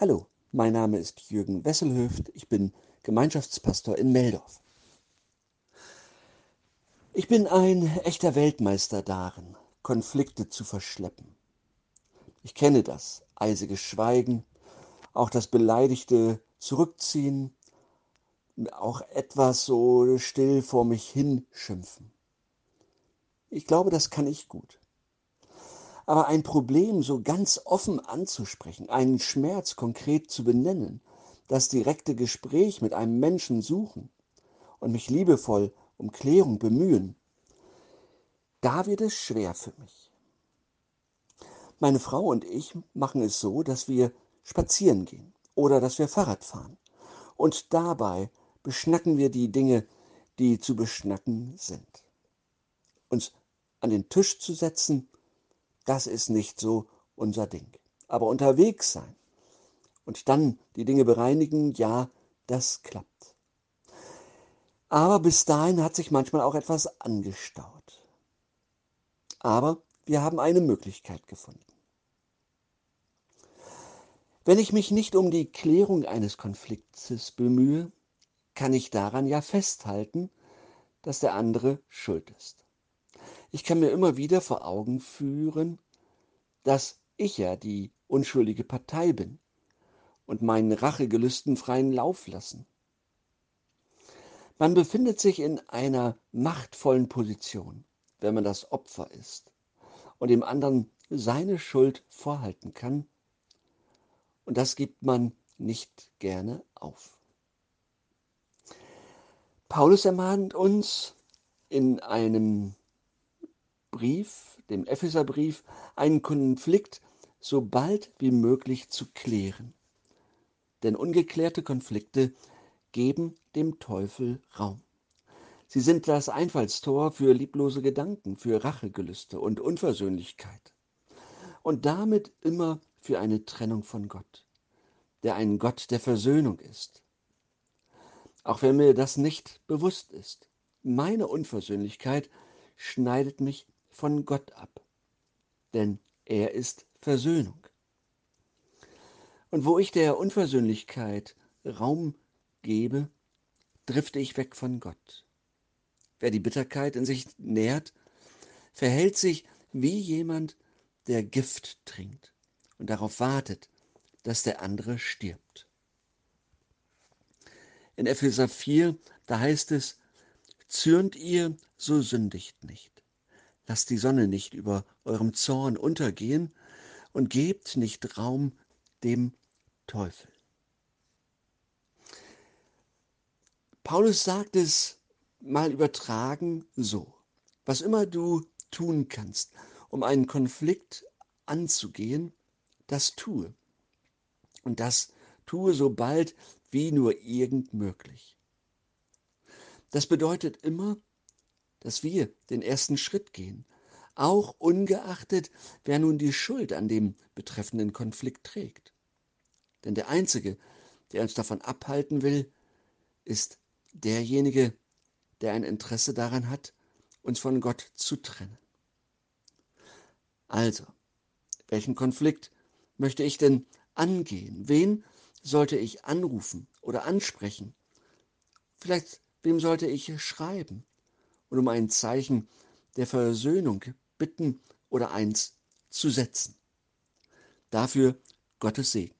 Hallo, mein Name ist Jürgen Wesselhöft. Ich bin Gemeinschaftspastor in Meldorf. Ich bin ein echter Weltmeister darin, Konflikte zu verschleppen. Ich kenne das eisige Schweigen, auch das beleidigte Zurückziehen, auch etwas so still vor mich hinschimpfen. Ich glaube, das kann ich gut. Aber ein Problem so ganz offen anzusprechen, einen Schmerz konkret zu benennen, das direkte Gespräch mit einem Menschen suchen und mich liebevoll um Klärung bemühen, da wird es schwer für mich. Meine Frau und ich machen es so, dass wir spazieren gehen oder dass wir Fahrrad fahren. Und dabei beschnacken wir die Dinge, die zu beschnacken sind. Uns an den Tisch zu setzen das ist nicht so unser Ding. Aber unterwegs sein und dann die Dinge bereinigen, ja, das klappt. Aber bis dahin hat sich manchmal auch etwas angestaut. Aber wir haben eine Möglichkeit gefunden. Wenn ich mich nicht um die Klärung eines Konfliktes bemühe, kann ich daran ja festhalten, dass der andere schuld ist. Ich kann mir immer wieder vor Augen führen, dass ich ja die unschuldige Partei bin und meinen Rachegelüsten freien Lauf lassen. Man befindet sich in einer machtvollen Position, wenn man das Opfer ist und dem anderen seine Schuld vorhalten kann, und das gibt man nicht gerne auf. Paulus ermahnt uns in einem Brief, dem Epheserbrief, einen Konflikt so bald wie möglich zu klären. Denn ungeklärte Konflikte geben dem Teufel Raum. Sie sind das Einfallstor für lieblose Gedanken, für Rachegelüste und Unversöhnlichkeit. Und damit immer für eine Trennung von Gott, der ein Gott der Versöhnung ist. Auch wenn mir das nicht bewusst ist. Meine Unversöhnlichkeit schneidet mich von Gott ab, denn er ist Versöhnung. Und wo ich der Unversöhnlichkeit Raum gebe, drifte ich weg von Gott. Wer die Bitterkeit in sich nährt, verhält sich wie jemand, der Gift trinkt und darauf wartet, dass der andere stirbt. In Epheser 4, da heißt es, zürnt ihr, so sündigt nicht. Lasst die Sonne nicht über eurem Zorn untergehen und gebt nicht Raum dem Teufel. Paulus sagt es mal übertragen so. Was immer du tun kannst, um einen Konflikt anzugehen, das tue. Und das tue so bald wie nur irgend möglich. Das bedeutet immer, dass wir den ersten Schritt gehen, auch ungeachtet, wer nun die Schuld an dem betreffenden Konflikt trägt. Denn der Einzige, der uns davon abhalten will, ist derjenige, der ein Interesse daran hat, uns von Gott zu trennen. Also, welchen Konflikt möchte ich denn angehen? Wen sollte ich anrufen oder ansprechen? Vielleicht, wem sollte ich schreiben? Und um ein Zeichen der Versöhnung bitten oder eins zu setzen. Dafür Gottes Segen.